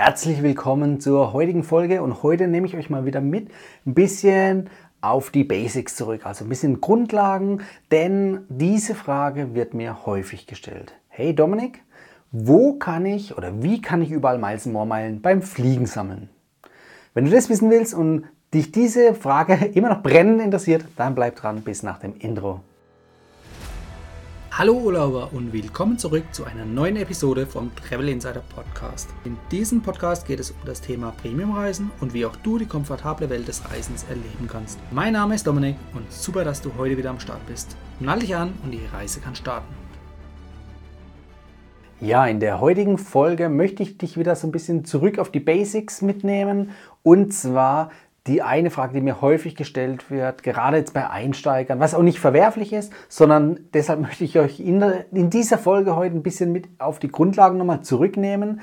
Herzlich willkommen zur heutigen Folge und heute nehme ich euch mal wieder mit ein bisschen auf die Basics zurück, also ein bisschen Grundlagen, denn diese Frage wird mir häufig gestellt. Hey Dominik, wo kann ich oder wie kann ich überall Meilen beim Fliegen sammeln? Wenn du das wissen willst und dich diese Frage immer noch brennend interessiert, dann bleib dran bis nach dem Intro. Hallo Urlauber und willkommen zurück zu einer neuen Episode vom Travel Insider Podcast. In diesem Podcast geht es um das Thema Premiumreisen und wie auch du die komfortable Welt des Reisens erleben kannst. Mein Name ist Dominik und super, dass du heute wieder am Start bist. Nall dich an und die Reise kann starten. Ja, in der heutigen Folge möchte ich dich wieder so ein bisschen zurück auf die Basics mitnehmen und zwar die eine Frage, die mir häufig gestellt wird, gerade jetzt bei Einsteigern, was auch nicht verwerflich ist, sondern deshalb möchte ich euch in, in dieser Folge heute ein bisschen mit auf die Grundlagen nochmal zurücknehmen,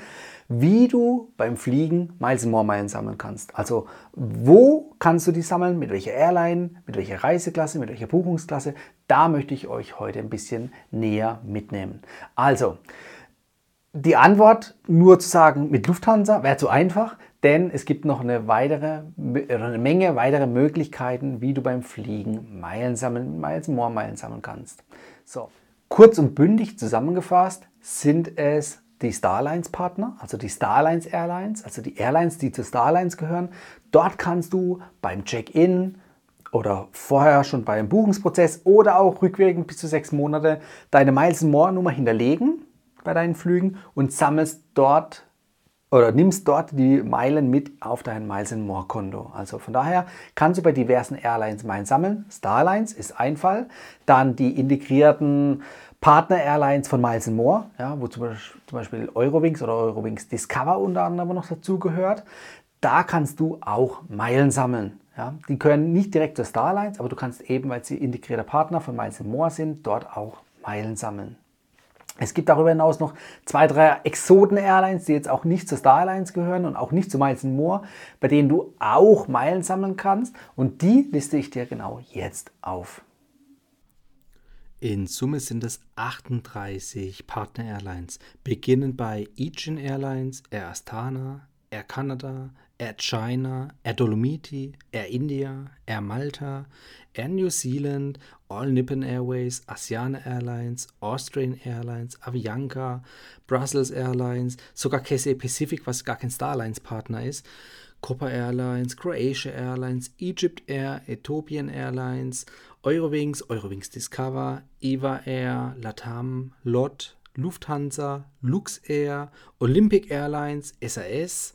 wie du beim Fliegen Miles More Meilen sammeln kannst. Also wo kannst du die sammeln, mit welcher Airline, mit welcher Reiseklasse, mit welcher Buchungsklasse, da möchte ich euch heute ein bisschen näher mitnehmen. Also, die Antwort nur zu sagen mit Lufthansa wäre zu einfach denn es gibt noch eine, weitere, eine Menge weitere Möglichkeiten, wie du beim Fliegen Meilen sammeln, Miles More Meilen sammeln kannst. So, kurz und bündig zusammengefasst sind es die Starlines Partner, also die Starlines Airlines, also die Airlines, die zu Starlines gehören. Dort kannst du beim Check-in oder vorher schon beim Buchungsprozess oder auch rückwirkend bis zu sechs Monate deine Miles More Nummer hinterlegen bei deinen Flügen und sammelst dort oder nimmst dort die Meilen mit auf dein Miles More Konto. Also von daher kannst du bei diversen Airlines Meilen sammeln. Starlines ist ein Fall. Dann die integrierten Partner Airlines von Miles More, ja, wo zum Beispiel Eurowings oder Eurowings Discover unter anderem noch dazugehört. Da kannst du auch Meilen sammeln. Ja, die gehören nicht direkt zu Starlines, aber du kannst eben, weil sie integrierter Partner von Miles More sind, dort auch Meilen sammeln. Es gibt darüber hinaus noch zwei, drei Exoten-Airlines, die jetzt auch nicht zu Star Alliance gehören und auch nicht zu Miles More, bei denen du auch Meilen sammeln kannst. Und die liste ich dir genau jetzt auf. In Summe sind es 38 Partner-Airlines, beginnend bei Aegean Airlines, Air Astana, Air Canada, Air China, Air Dolomiti, Air India, Air Malta, Air New Zealand, All Nippon Airways, Asiana Airlines, Austrian Airlines, Avianca, Brussels Airlines, sogar Cathay Pacific, was gar kein Starlines-Partner ist, Copa Airlines, Croatia Airlines, Egypt Air, Ethiopian Airlines, Eurowings, Eurowings Discover, Eva Air, Latam, LOT, Lufthansa, Luxair, Olympic Airlines, SAS,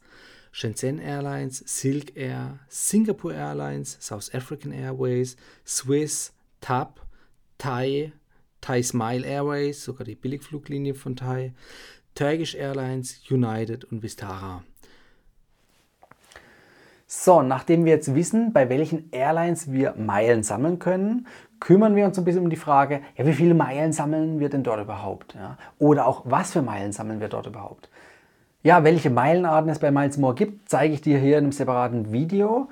Shenzhen Airlines, Silk Air, Singapore Airlines, South African Airways, Swiss, TAP, Thai, Thai Smile Airways, sogar die Billigfluglinie von Thai, Turkish Airlines, United und Vistara. So, nachdem wir jetzt wissen, bei welchen Airlines wir Meilen sammeln können, kümmern wir uns ein bisschen um die Frage, ja, wie viele Meilen sammeln wir denn dort überhaupt? Ja? Oder auch, was für Meilen sammeln wir dort überhaupt? Ja, welche Meilenarten es bei Miles More gibt, zeige ich dir hier in einem separaten Video.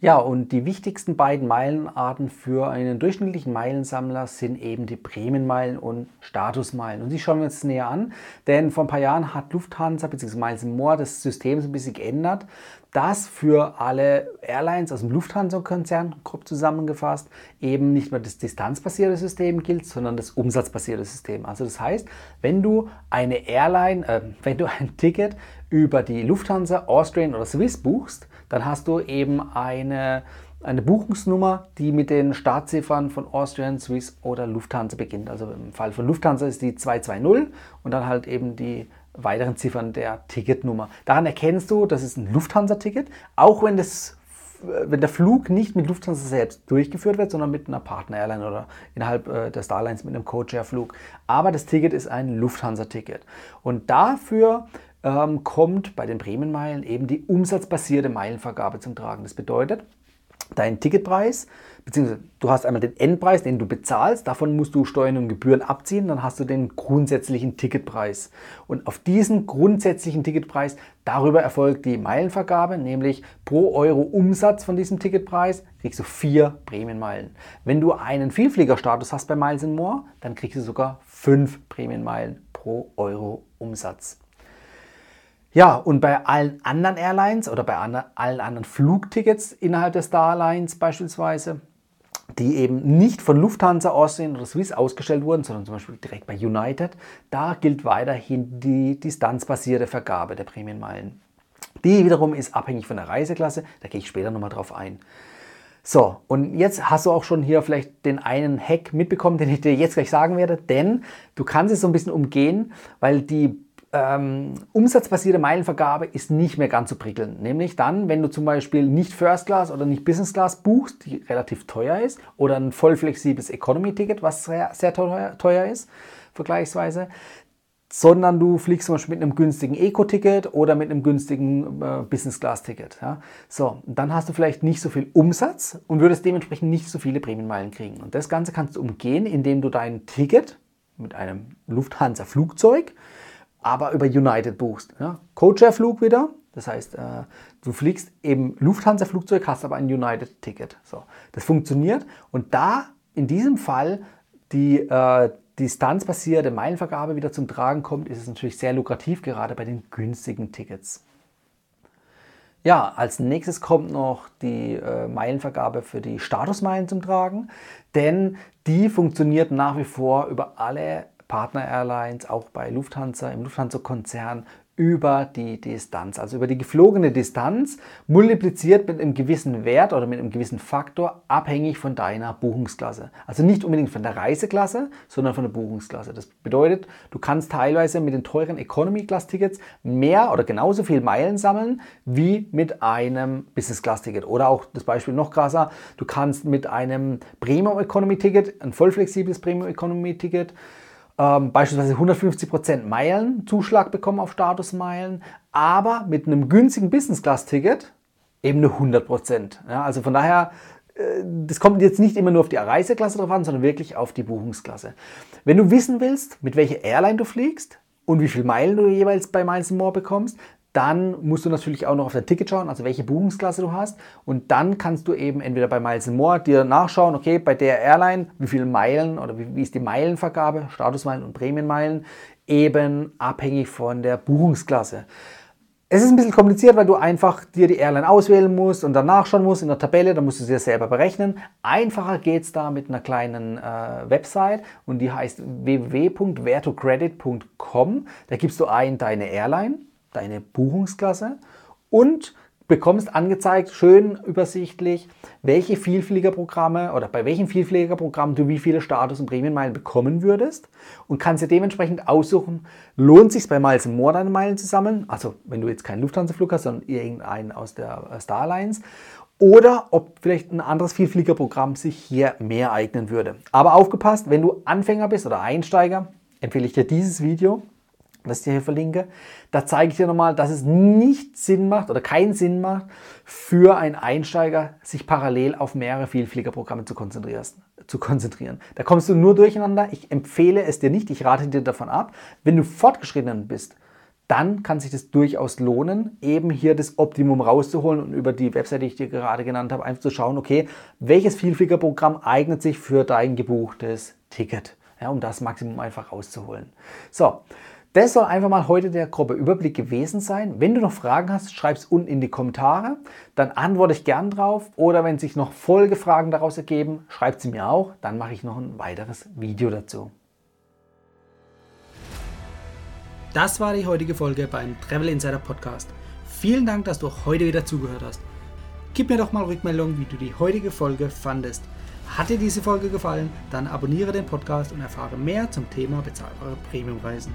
Ja, und die wichtigsten beiden Meilenarten für einen durchschnittlichen Meilensammler sind eben die Prämienmeilen und Statusmeilen. Und die schauen wir uns näher an, denn vor ein paar Jahren hat Lufthansa bzw. Miles More das System so ein bisschen geändert, dass für alle Airlines aus dem Lufthansa-Konzern, grob zusammengefasst, eben nicht mehr das distanzbasierte System gilt, sondern das umsatzbasierte System. Also das heißt, wenn du eine Airline, äh, wenn du ein Ticket über die Lufthansa, Austrian oder Swiss buchst, dann hast du eben eine, eine Buchungsnummer, die mit den Startziffern von Austrian, Swiss oder Lufthansa beginnt. Also im Fall von Lufthansa ist die 220 und dann halt eben die weiteren Ziffern der Ticketnummer. Daran erkennst du, das ist ein Lufthansa-Ticket, auch wenn, das, wenn der Flug nicht mit Lufthansa selbst durchgeführt wird, sondern mit einer Partner-Airline oder innerhalb äh, der Starlines mit einem Codeshare-Flug. Aber das Ticket ist ein Lufthansa-Ticket. Und dafür ähm, kommt bei den Prämienmeilen eben die umsatzbasierte Meilenvergabe zum Tragen. Das bedeutet, dein Ticketpreis, beziehungsweise du hast einmal den Endpreis, den du bezahlst, davon musst du Steuern und Gebühren abziehen, dann hast du den grundsätzlichen Ticketpreis. Und auf diesen grundsätzlichen Ticketpreis, darüber erfolgt die Meilenvergabe, nämlich pro Euro Umsatz von diesem Ticketpreis kriegst du vier Prämienmeilen. Wenn du einen Vielfliegerstatus hast bei Miles More, dann kriegst du sogar fünf Prämienmeilen pro Euro Umsatz. Ja, und bei allen anderen Airlines oder bei allen anderen Flugtickets innerhalb der Starlines beispielsweise, die eben nicht von Lufthansa, Austrian oder Swiss ausgestellt wurden, sondern zum Beispiel direkt bei United, da gilt weiterhin die distanzbasierte Vergabe der Prämienmeilen. Die wiederum ist abhängig von der Reiseklasse, da gehe ich später nochmal drauf ein. So, und jetzt hast du auch schon hier vielleicht den einen Hack mitbekommen, den ich dir jetzt gleich sagen werde, denn du kannst es so ein bisschen umgehen, weil die ähm, umsatzbasierte Meilenvergabe ist nicht mehr ganz so prickelnd. Nämlich dann, wenn du zum Beispiel nicht First Class oder nicht Business Class buchst, die relativ teuer ist, oder ein voll flexibles Economy-Ticket, was sehr, sehr teuer, teuer ist, vergleichsweise, sondern du fliegst zum Beispiel mit einem günstigen Eco-Ticket oder mit einem günstigen äh, Business-Class-Ticket. Ja? So, dann hast du vielleicht nicht so viel Umsatz und würdest dementsprechend nicht so viele Prämienmeilen kriegen. Und das Ganze kannst du umgehen, indem du dein Ticket mit einem Lufthansa-Flugzeug aber über United buchst. Ja? Codeshare-Flug wieder, das heißt, äh, du fliegst eben Lufthansa-Flugzeug, hast aber ein United-Ticket. So, das funktioniert und da in diesem Fall die äh, distanzbasierte Meilenvergabe wieder zum Tragen kommt, ist es natürlich sehr lukrativ, gerade bei den günstigen Tickets. Ja, als nächstes kommt noch die äh, Meilenvergabe für die Statusmeilen zum Tragen, denn die funktioniert nach wie vor über alle Partner Airlines, auch bei Lufthansa, im Lufthansa-Konzern über die Distanz, also über die geflogene Distanz, multipliziert mit einem gewissen Wert oder mit einem gewissen Faktor, abhängig von deiner Buchungsklasse. Also nicht unbedingt von der Reiseklasse, sondern von der Buchungsklasse. Das bedeutet, du kannst teilweise mit den teuren Economy-Class-Tickets mehr oder genauso viel Meilen sammeln wie mit einem Business-Class-Ticket. Oder auch das Beispiel noch krasser, du kannst mit einem Premium-Economy-Ticket, ein vollflexibles Premium-Economy-Ticket, ähm, beispielsweise 150% Meilen Zuschlag bekommen auf Statusmeilen, aber mit einem günstigen Business Class Ticket eben nur 100%. Ja, also von daher, äh, das kommt jetzt nicht immer nur auf die Reiseklasse drauf an, sondern wirklich auf die Buchungsklasse. Wenn du wissen willst, mit welcher Airline du fliegst und wie viele Meilen du jeweils bei Miles More bekommst, dann musst du natürlich auch noch auf dein Ticket schauen, also welche Buchungsklasse du hast. Und dann kannst du eben entweder bei Miles More dir nachschauen, okay, bei der Airline, wie viele Meilen oder wie, wie ist die Meilenvergabe, Statusmeilen und Prämienmeilen, eben abhängig von der Buchungsklasse. Es ist ein bisschen kompliziert, weil du einfach dir die Airline auswählen musst und dann nachschauen musst in der Tabelle, dann musst du sie selber berechnen. Einfacher geht es da mit einer kleinen äh, Website und die heißt www.vertocredit.com. Da gibst du ein deine Airline, deine Buchungsklasse und bekommst angezeigt, schön übersichtlich, welche Vielfliegerprogramme oder bei welchem Vielfliegerprogramm du wie viele Status- und Prämienmeilen bekommen würdest und kannst dir dementsprechend aussuchen, lohnt sich bei Miles More deine Meilen zu sammeln, also wenn du jetzt keinen Lufthansa-Flug hast, sondern irgendeinen aus der äh, Starlines oder ob vielleicht ein anderes Vielfliegerprogramm sich hier mehr eignen würde. Aber aufgepasst, wenn du Anfänger bist oder Einsteiger, empfehle ich dir dieses Video das ich dir hier verlinke, da zeige ich dir nochmal, dass es nicht Sinn macht oder keinen Sinn macht, für einen Einsteiger sich parallel auf mehrere Vielfliegerprogramme zu konzentrieren, zu konzentrieren. Da kommst du nur durcheinander. Ich empfehle es dir nicht, ich rate dir davon ab. Wenn du fortgeschritten bist, dann kann sich das durchaus lohnen, eben hier das Optimum rauszuholen und über die Webseite, die ich dir gerade genannt habe, einfach zu schauen, okay, welches Vielfliegerprogramm eignet sich für dein gebuchtes Ticket, ja, um das Maximum einfach rauszuholen. So, das soll einfach mal heute der grobe Überblick gewesen sein. Wenn du noch Fragen hast, schreib es unten in die Kommentare. Dann antworte ich gern drauf. Oder wenn sich noch Folgefragen daraus ergeben, schreibt sie mir auch. Dann mache ich noch ein weiteres Video dazu. Das war die heutige Folge beim Travel Insider Podcast. Vielen Dank, dass du heute wieder zugehört hast. Gib mir doch mal Rückmeldung, wie du die heutige Folge fandest. Hat dir diese Folge gefallen, dann abonniere den Podcast und erfahre mehr zum Thema bezahlbare Premiumreisen